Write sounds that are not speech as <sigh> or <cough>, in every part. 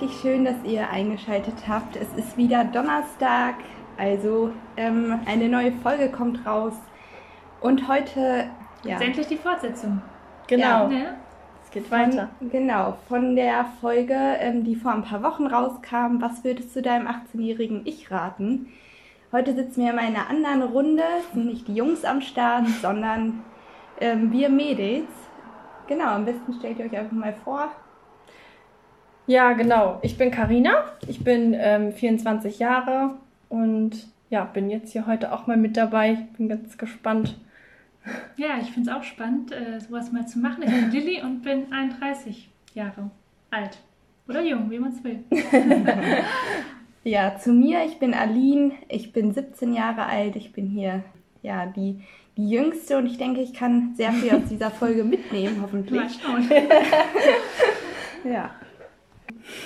richtig schön, dass ihr eingeschaltet habt. Es ist wieder Donnerstag, also ähm, eine neue Folge kommt raus. Und heute. Ja. Ist endlich die Fortsetzung. Genau. Ja, ne? Es geht weiter. Von, genau, von der Folge, ähm, die vor ein paar Wochen rauskam. Was würdest du deinem 18-jährigen Ich raten? Heute sitzen wir in einer anderen Runde. Es sind nicht die Jungs am Start, sondern ähm, wir Mädels. Genau, am besten stellt ihr euch einfach mal vor. Ja, genau. Ich bin Karina. Ich bin ähm, 24 Jahre und ja, bin jetzt hier heute auch mal mit dabei. Ich bin ganz gespannt. Ja, ich finde es auch spannend, äh, sowas mal zu machen. Ich bin Lilly und bin 31 Jahre alt. Oder jung, wie man es will. <laughs> ja, zu mir. Ich bin Aline. Ich bin 17 Jahre alt. Ich bin hier ja die, die Jüngste und ich denke, ich kann sehr viel aus dieser Folge mitnehmen, <laughs> hoffentlich. Mal schauen. <laughs> ja.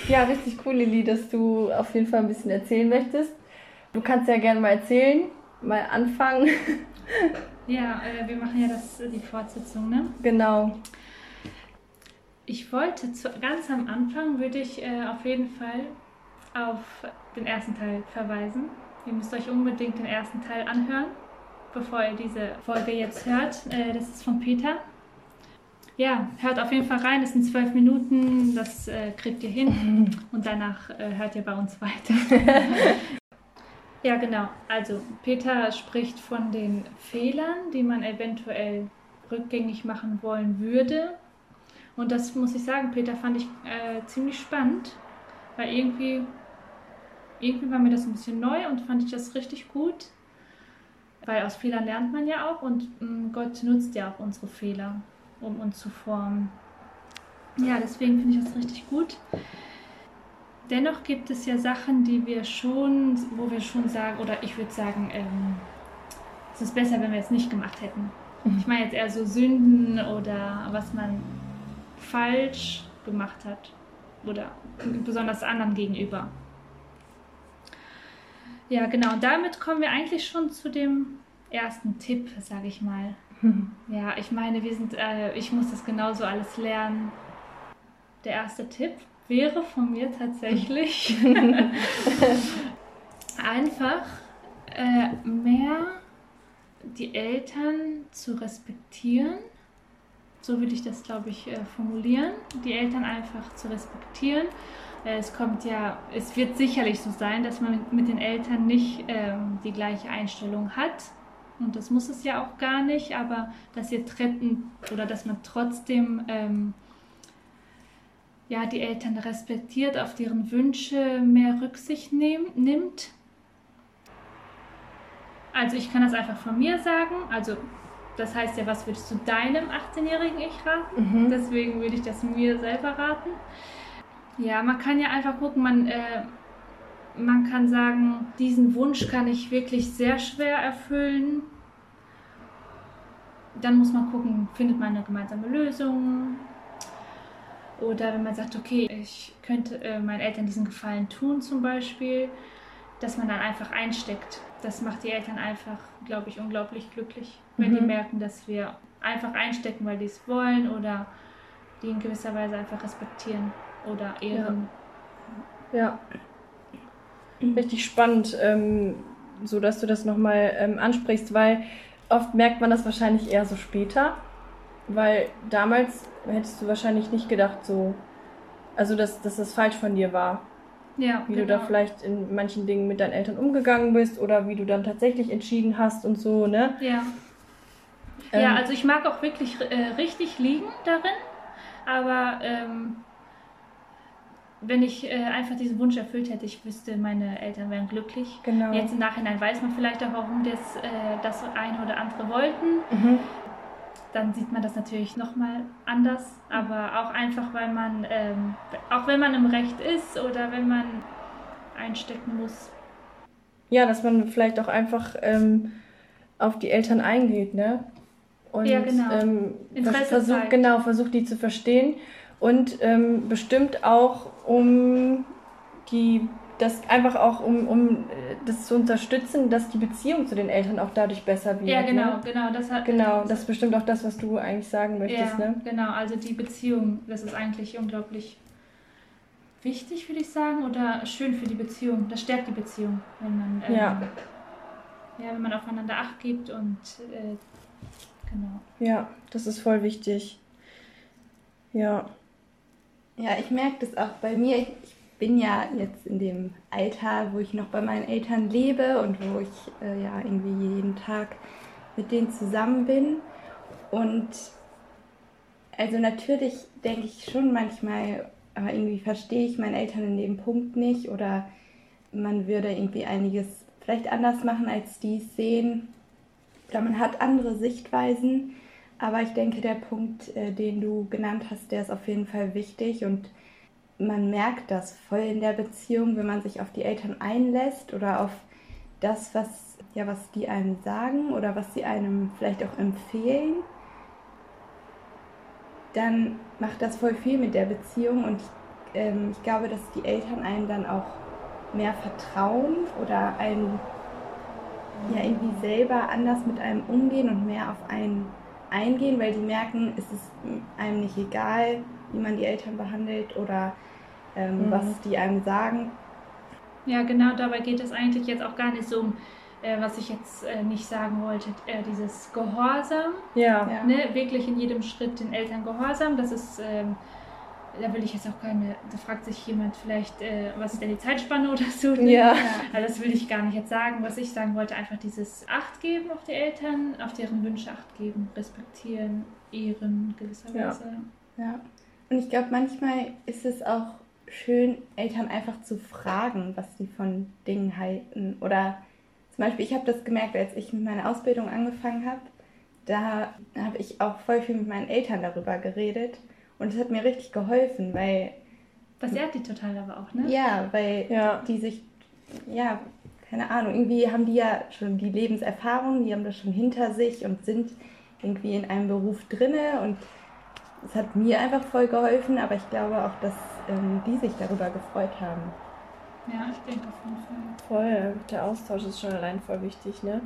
Ja, richtig cool, Lili, dass du auf jeden Fall ein bisschen erzählen möchtest. Du kannst ja gerne mal erzählen, mal anfangen. <laughs> Ja, äh, wir machen ja das, die Fortsetzung, ne? Genau. Ich wollte zu, ganz am Anfang würde ich äh, auf jeden Fall auf den ersten Teil verweisen. Ihr müsst euch unbedingt den ersten Teil anhören, bevor ihr diese Folge jetzt hört. Äh, das ist von Peter ja, hört auf jeden Fall rein. Es sind zwölf Minuten, das äh, kriegt ihr hin. <clears throat> Und danach äh, hört ihr bei uns weiter. <laughs> ja, genau. Also, Peter spricht von den Fehlern, die man eventuell rückgängig machen wollen würde. Und das muss ich sagen, Peter, fand ich äh, ziemlich spannend, weil irgendwie, irgendwie war mir das ein bisschen neu und fand ich das richtig gut. Weil aus Fehlern lernt man ja auch und mh, mm, Gott nutzt ja auch unsere Fehler um uns zu formen. Ja, deswegen finde ich das richtig gut. Dennoch gibt es ja Sachen, die wir schon, wo wir schon sagen, oder ich würde sagen, ähm, es ist besser, wenn wir es nicht gemacht hätten. Mhm. Ich meine jetzt eher so Sünden oder was man falsch gemacht hat oder besonders anderen gegenüber. Ja, genau. Und damit kommen wir eigentlich schon zu dem ersten Tipp, sage ich mal. <laughs> Ja, ich meine, wir sind, äh, ich muss das genauso alles lernen. Der erste Tipp wäre von mir tatsächlich <laughs> einfach äh, mehr die Eltern zu respektieren. So würde ich das, glaube ich, äh, formulieren. Die Eltern einfach zu respektieren. Äh, es kommt ja, es wird sicherlich so sein, dass man mit, den Eltern nicht ähm, die gleiche Einstellung hat und das muss es ja auch gar nicht, aber dass ihr tretten oder dass man trotzdem ähm, ja, die Eltern respektiert, auf deren Wünsche mehr Rücksicht nehm, nimmt. Also ich kann das einfach von mir sagen. Also das heißt ja, was würdest du deinem 18-jährigen Ich raten? Mhm. Deswegen würde ich das mir selber raten. Ja, man kann ja einfach gucken, man äh, man kann sagen, diesen Wunsch kann ich wirklich sehr schwer erfüllen. Dann muss man gucken, findet man eine gemeinsame Lösung? Oder wenn man sagt, okay, ich könnte äh, meinen Eltern diesen Gefallen tun zum Beispiel, dass man dann einfach einsteckt. Das macht die Eltern einfach, glaube ich, unglaublich glücklich, wenn mhm. die merken, dass wir einfach einstecken, weil die es wollen oder die in gewisser Weise einfach respektieren oder ehren. Ja. ja richtig spannend, ähm, so dass du das nochmal ähm, ansprichst, weil oft merkt man das wahrscheinlich eher so später, weil damals hättest du wahrscheinlich nicht gedacht, so, also dass, dass das falsch von dir war. Ja, wie genau. du da genau. vielleicht in manchen Dingen mit deinen Eltern umgegangen bist oder wie du dann tatsächlich entschieden hast und so, ne? Ja. Ähm, ja, also ich mag auch wirklich äh, richtig liegen darin, aber ähm, wenn ich äh, einfach diesen Wunsch erfüllt hätte, ich wüsste, meine Eltern wären glücklich. Genau. Jetzt im Nachhinein weiß man vielleicht auch, warum das, äh, das eine oder andere wollten. Mhm. Dann sieht man das natürlich nochmal anders, aber auch einfach, weil man, ähm, auch wenn man im Recht ist oder wenn man einstecken muss. Ja, dass man vielleicht auch einfach ähm, auf die Eltern eingeht, ne? Und ja, genau. ähm, versucht, genau, versucht die zu verstehen und ähm, bestimmt auch um die das einfach auch um, um äh, das zu unterstützen, dass die Beziehung zu den Eltern auch dadurch besser wird. Ja, genau, ne? genau. Das hat, genau, das ist bestimmt auch das, was du eigentlich sagen möchtest. Ja, ne? genau. Also die Beziehung, das ist eigentlich unglaublich wichtig, würde ich sagen, oder schön für die Beziehung. Das stärkt die Beziehung, wenn man, ähm, Ja. ja, wenn man aufeinander Acht gibt und äh, genau. Ja, das ist voll wichtig. Ja. Ja, ich merke das auch bei mir. Ich bin ja jetzt in dem Alter, wo ich noch bei meinen Eltern lebe und wo ich äh, ja irgendwie jeden Tag mit denen zusammen bin. Und also natürlich denke ich schon manchmal, aber irgendwie verstehe ich meine Eltern in dem Punkt nicht oder man würde irgendwie einiges vielleicht anders machen, als die es sehen. Oder man hat andere Sichtweisen. Aber ich denke, der Punkt, äh, den du genannt hast, der ist auf jeden Fall wichtig und man merkt das voll in der Beziehung, wenn man sich auf die Eltern einlässt oder auf das, was, ja, was die einem sagen oder was sie einem vielleicht auch empfehlen, dann macht das voll viel mit der Beziehung und ähm, ich glaube, dass die Eltern einem dann auch mehr vertrauen oder einem ja irgendwie selber anders mit einem umgehen und mehr auf einen eingehen, weil die merken, es ist einem nicht egal, wie man die Eltern behandelt oder ähm, Mhm. was die einem sagen. Ja, genau, dabei geht es eigentlich jetzt auch gar nicht so um, äh, was ich jetzt äh, nicht sagen wollte, äh, dieses Gehorsam, Ja. Ja. ne, wirklich in jedem Schritt den Eltern gehorsam, das ist, ähm, da will ich jetzt auch keine, da fragt sich jemand vielleicht, äh, was ist denn die Zeitspanne oder so. <laughs> Ja. Also das will ich gar nicht jetzt sagen. Was ich sagen wollte, einfach dieses Acht geben auf die Eltern, auf deren Wünsche Acht geben, respektieren, ehren gewisserweise. Ja. Und ich glaube, manchmal ist es auch schön, Eltern einfach zu fragen, was sie von Dingen halten. Oder zum Beispiel, ich habe das gemerkt, als ich mit meiner Ausbildung angefangen habe, da habe ich auch voll viel mit meinen Eltern darüber geredet. Und es hat mir richtig geholfen, weil, Das ehrt die total aber auch, ne? ja, weil Ja. die sich, ja, keine Ahnung, irgendwie haben die ja schon die Lebenserfahrung, die haben das schon hinter sich und sind irgendwie in einem Beruf drinne und es hat mir einfach voll geholfen, aber ich glaube auch, dass ähm, die sich darüber gefreut haben. Ja, ich denke auf jeden Fall. Voll. Der Austausch ist schon allein voll wichtig, ne?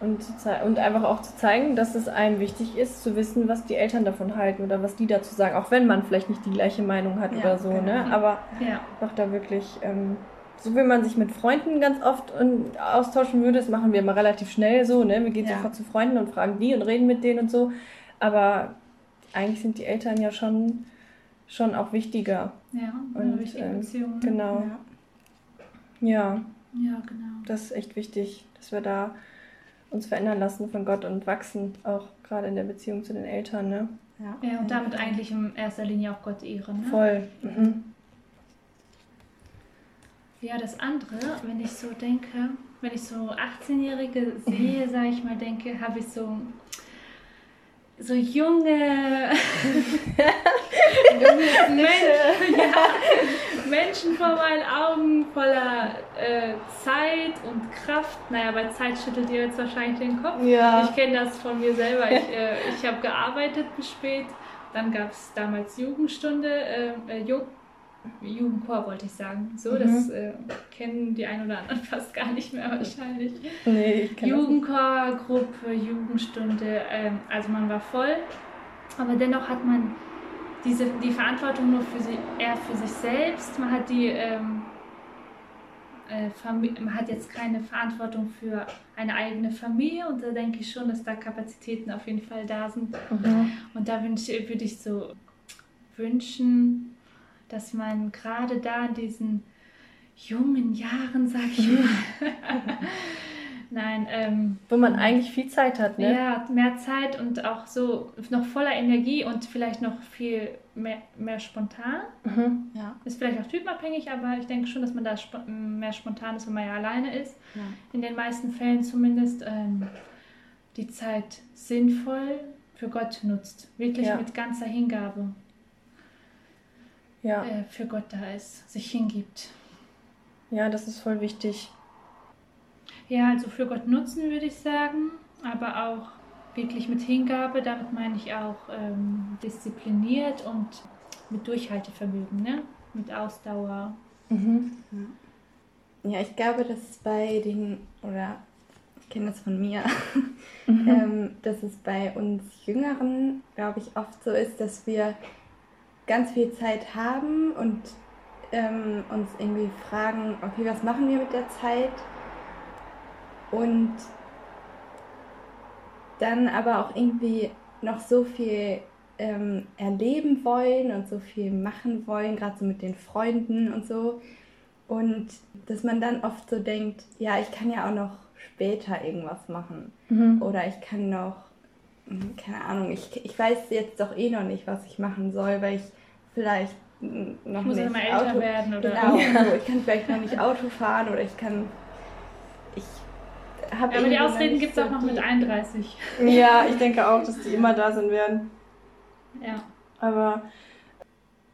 Und, und einfach auch zu zeigen, dass es einem wichtig ist, zu wissen, was die Eltern davon halten oder was die dazu sagen, auch wenn man vielleicht nicht die gleiche Meinung hat Ja, oder so, genau. ne? Aber Ja, auch da wirklich, ähm, so wie man sich mit Freunden ganz oft und austauschen würde, das machen wir immer relativ schnell so, ne? Wir gehen Ja. sofort zu Freunden und fragen die und reden mit denen und so. Aber eigentlich sind die Eltern ja schon, schon auch wichtiger. ja, Und, eine wichtige ähm, Beziehung. ne? Genau. Ja. Ja, Ja, genau. das ist echt wichtig, dass wir da uns verändern lassen von Gott und wachsen, auch gerade in der Beziehung zu den Eltern, ne? Ja, Ja, und damit eigentlich in erster Linie auch Gott ehren. Ne? Voll. Mhm. Ja, das andere, wenn ich so denke, wenn ich so 18-Jährige sehe, sage ich mal, denke, habe ich so, so junge <laughs> Menschen, ja, Menschen vor meinen Augen voller äh, Zeit und Kraft. Naja, bei Zeit schüttelt ihr jetzt wahrscheinlich den Kopf. Ja. Ich kenne das von mir selber. Ich, äh, ich habe gearbeitet bis spät. Dann gab es damals Jugendstunde, äh, äh, Ju Jugendchor wollte ich sagen. So, Mhm. das äh, kennen die ein oder anderen <laughs> fast gar nicht mehr wahrscheinlich. Nee, ich kenn das nicht. Jugendchorgruppe, Jugendstunde, ähm, also man war voll, aber dennoch hat man diese, die Verantwortung nur für sie, eher für sich selbst. Man hat die ähm, äh, man hat jetzt keine Verantwortung für eine eigene Familie und da denke ich schon, dass da Kapazitäten auf jeden Fall da sind. Mhm. Und da wünsch, würde ich so wünschen, dass man gerade da in diesen jungen Jahren, sag ich <laughs> mal, <laughs> <laughs> nein, ähm, Wo man eigentlich viel Zeit hat, ne? ja, mehr Zeit und auch so noch voller Energie und vielleicht noch viel mehr, mehr spontan. Mhm. Ja. Ist vielleicht auch typenabhängig, aber ich denke schon, dass man da spo mehr spontan ist, wenn man ja alleine ist. Ja. In den meisten Fällen zumindest ähm, die Zeit sinnvoll für Gott nutzt. Wirklich Ja. mit ganzer Hingabe Ja. äh, für Gott da ist, sich hingibt. ja, das ist voll wichtig. Ja, also für Gott nutzen würde ich sagen, aber auch wirklich mit Hingabe. Damit meine ich auch ähm, diszipliniert und mit Durchhaltevermögen, ne? mit Ausdauer. Mhm. Ja, ich glaube, dass bei den, oder ich kenne das von mir, <laughs> Mhm. ähm, dass es bei uns Jüngeren, glaube ich, oft so ist, dass wir ganz viel Zeit haben und ähm, uns irgendwie fragen, okay, was machen wir mit der Zeit? Und dann aber auch irgendwie noch so viel ähm, erleben wollen und so viel machen wollen, gerade so mit den Freunden und so. Und dass man dann oft so denkt, ja, ich kann ja auch noch später irgendwas machen. Mhm. Oder ich kann noch, hm, keine Ahnung, ich, ich weiß jetzt doch eh noch nicht, was ich machen soll, weil ich vielleicht noch ich muss nicht immer älter Auto, werden oder genau, <laughs> so. ich kann vielleicht noch nicht Auto fahren oder ich kann ich habe aber die Ausreden gibt es auch noch mit 31. Ja, ich denke auch, dass die immer da sein werden. Ja. Aber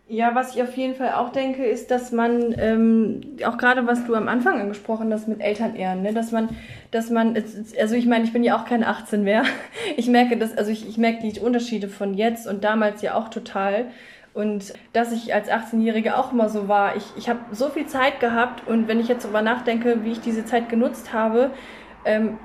ja, was ich auf jeden Fall auch denke, ist, dass man, ähm, auch gerade was du am Anfang angesprochen hast mit Elternehren, ne, dass man, dass man, also ich meine, ich bin ja auch keine 18 mehr. <laughs> Ich merke das, also ich, ich merke die Unterschiede von jetzt und damals ja auch total. Und dass ich als 18-Jährige auch immer so war. Ich, ich habe so viel Zeit gehabt und wenn ich jetzt darüber nachdenke, wie ich diese Zeit genutzt habe, ähm,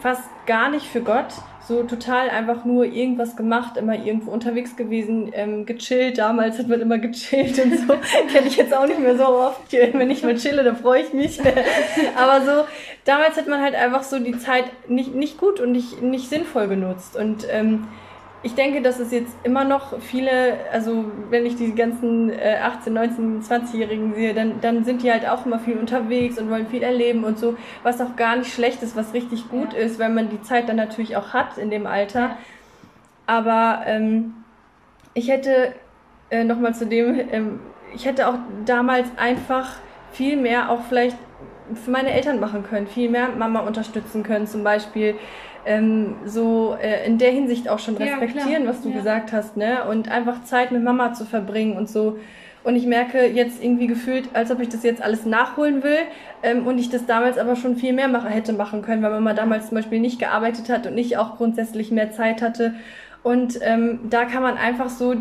fast gar nicht für Gott, so total einfach nur irgendwas gemacht, immer irgendwo unterwegs gewesen, ähm, gechillt. Damals hat man immer gechillt und so. <laughs> Kenne ich jetzt auch nicht mehr so oft. Wenn ich mal chille, dann freue ich mich. <laughs> Aber so, damals hat man halt einfach so die Zeit nicht, nicht gut und nicht, nicht sinnvoll genutzt. Und ähm, ich denke, dass es jetzt immer noch viele, also wenn ich die ganzen äh, 18, 19, 20-Jährigen sehe, dann, dann sind die halt auch immer viel unterwegs und wollen viel erleben und so, was auch gar nicht schlecht ist, was richtig gut ja. ist, weil man die Zeit dann natürlich auch hat in dem Alter. Ja. Aber ähm, ich hätte äh, nochmal zu dem, ähm, ich hätte auch damals einfach viel mehr auch vielleicht für meine Eltern machen können, viel mehr Mama unterstützen können, zum Beispiel ähm, so äh, in der Hinsicht auch schon respektieren, ja, was du ja. gesagt hast, ne? Und einfach Zeit mit Mama zu verbringen und so. Und ich merke jetzt irgendwie gefühlt, als ob ich das jetzt alles nachholen will ähm, und ich das damals aber schon viel mehr mache, hätte machen können, weil Mama damals zum Beispiel nicht gearbeitet hat und ich auch grundsätzlich mehr Zeit hatte. Und ähm, da kann man einfach so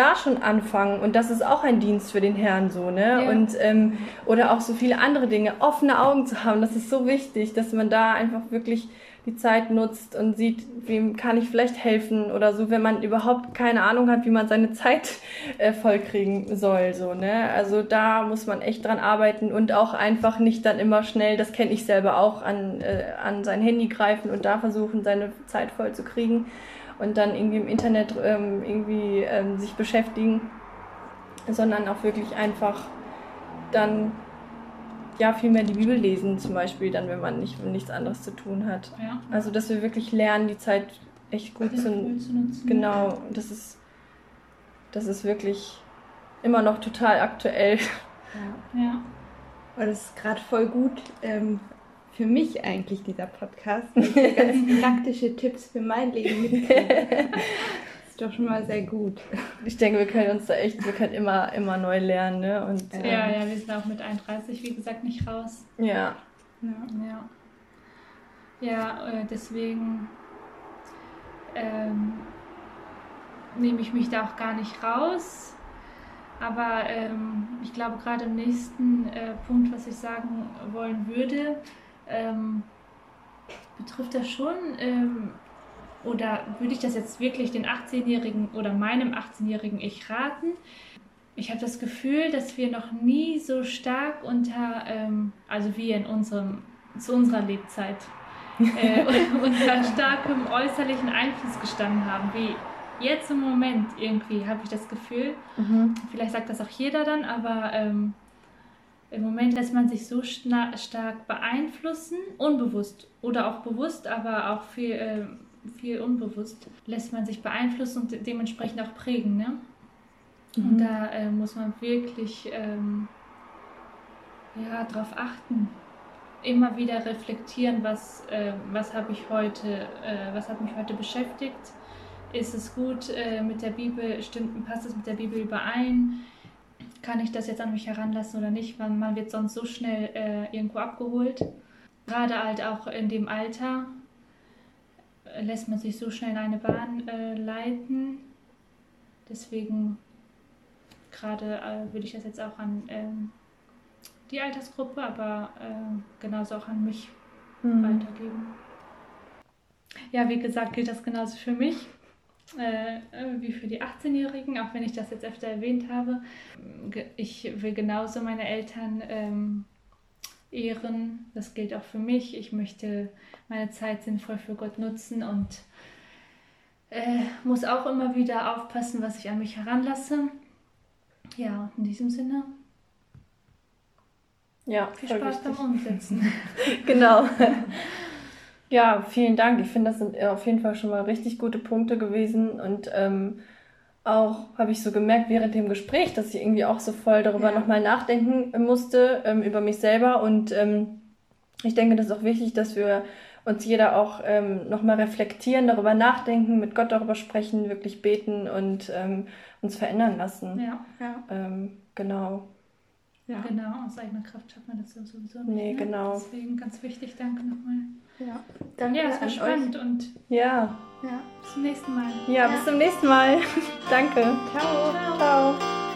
da schon anfangen und das ist auch ein Dienst für den Herrn so, ne? Ja. Und ähm, oder auch so viele andere Dinge, offene Augen zu haben, das ist so wichtig, dass man da einfach wirklich die Zeit nutzt und sieht, wem kann ich vielleicht helfen oder so, wenn man überhaupt keine Ahnung hat, wie man seine <laughs> Zeit äh, vollkriegen soll, so, ne? Also da muss man echt dran arbeiten und auch einfach nicht dann immer schnell, das kenne ich selber auch, an, äh, an sein Handy greifen und da versuchen, seine Zeit voll zu kriegen und dann irgendwie im Internet ähm, irgendwie ähm, sich beschäftigen, sondern auch wirklich einfach dann ja viel mehr die Bibel lesen, zum Beispiel, dann, wenn man nicht, nichts anderes zu tun hat. Ja. Also, dass wir wirklich lernen, die Zeit echt gut zu, zu, nutzen. Genau, das ist, das ist wirklich immer noch total aktuell. Ja. <laughs> ja. Und das ist gerade voll gut ähm, für mich eigentlich, dieser Podcast, ganz <laughs> praktische Tipps für mein Leben mitkriege. doch schon mal sehr gut. Ich denke, wir können uns da echt, wir können immer, immer neu lernen, ne? Und, ja, ähm, ja, wir sind auch mit 31, wie gesagt, nicht raus. Ja. Ja, ja. ja äh, deswegen ähm, nehme ich mich da auch gar nicht raus. Aber ähm, ich glaube, gerade im nächsten äh, Punkt, was ich sagen wollen würde, ähm, betrifft das schon ähm, oder würde ich das jetzt wirklich den 18-Jährigen oder meinem 18-jährigen Ich raten? Ich habe das Gefühl, dass wir noch nie so stark unter, ähm, also wir in unserem, zu unserer Lebzeit, äh, <laughs> unter starkem äußerlichen Einfluss gestanden haben, wie jetzt im Moment irgendwie, habe ich das Gefühl. Mhm. Vielleicht sagt das auch jeder dann, aber ähm, im Moment lässt man sich so stark beeinflussen, unbewusst oder auch bewusst, aber auch viel. Äh, viel unbewusst lässt man sich beeinflussen und dementsprechend auch prägen. Ne? Mhm. Und da äh, muss man wirklich ähm, ja, darauf achten, immer wieder reflektieren, was, äh, was habe ich heute, äh, was hat mich heute beschäftigt. Ist es gut äh, mit der Bibel, stimmt, passt es mit der Bibel überein? Kann ich das jetzt an mich heranlassen oder nicht? Weil man wird sonst so schnell äh, irgendwo abgeholt. Gerade halt auch in dem Alter, lässt man sich so schnell in eine Bahn äh, leiten. Deswegen gerade äh, würde ich das jetzt auch an ähm, die Altersgruppe, aber äh, genauso auch an mich mhm. weitergeben. Ja, wie gesagt, gilt das genauso für mich. Äh, wie für die 18-Jährigen, auch wenn ich das jetzt öfter erwähnt habe. Ich will genauso meine Eltern ähm, ehren. Das gilt auch für mich. Ich möchte meine Zeit sinnvoll für Gott nutzen und äh, muss auch immer wieder aufpassen, was ich an mich heranlasse. Ja, in diesem Sinne. Ja, viel Spaß beim Umsetzen. <laughs> <laughs> genau. Ja, vielen Dank. Ich finde, das sind auf jeden Fall schon mal richtig gute Punkte gewesen. Und ähm, auch habe ich so gemerkt während dem Gespräch, dass ich irgendwie auch so voll darüber ja. nochmal nachdenken musste, ähm, über mich selber. Und ähm, ich denke, das ist auch wichtig, dass wir uns jeder auch ähm, nochmal reflektieren, darüber nachdenken, mit Gott darüber sprechen, wirklich beten und ähm, uns verändern lassen. Ja, ja. Ähm, genau. Ja. Genau, aus eigener Kraft schafft man das ja sowieso nicht. Nee, ne? genau. Deswegen ganz wichtig, danke nochmal. Ja, danke. Ja, es war spannend euch. und ja. ja. bis zum nächsten Mal. Ja, ja. bis zum nächsten Mal. <laughs> danke. Ciao. Ciao. Ciao.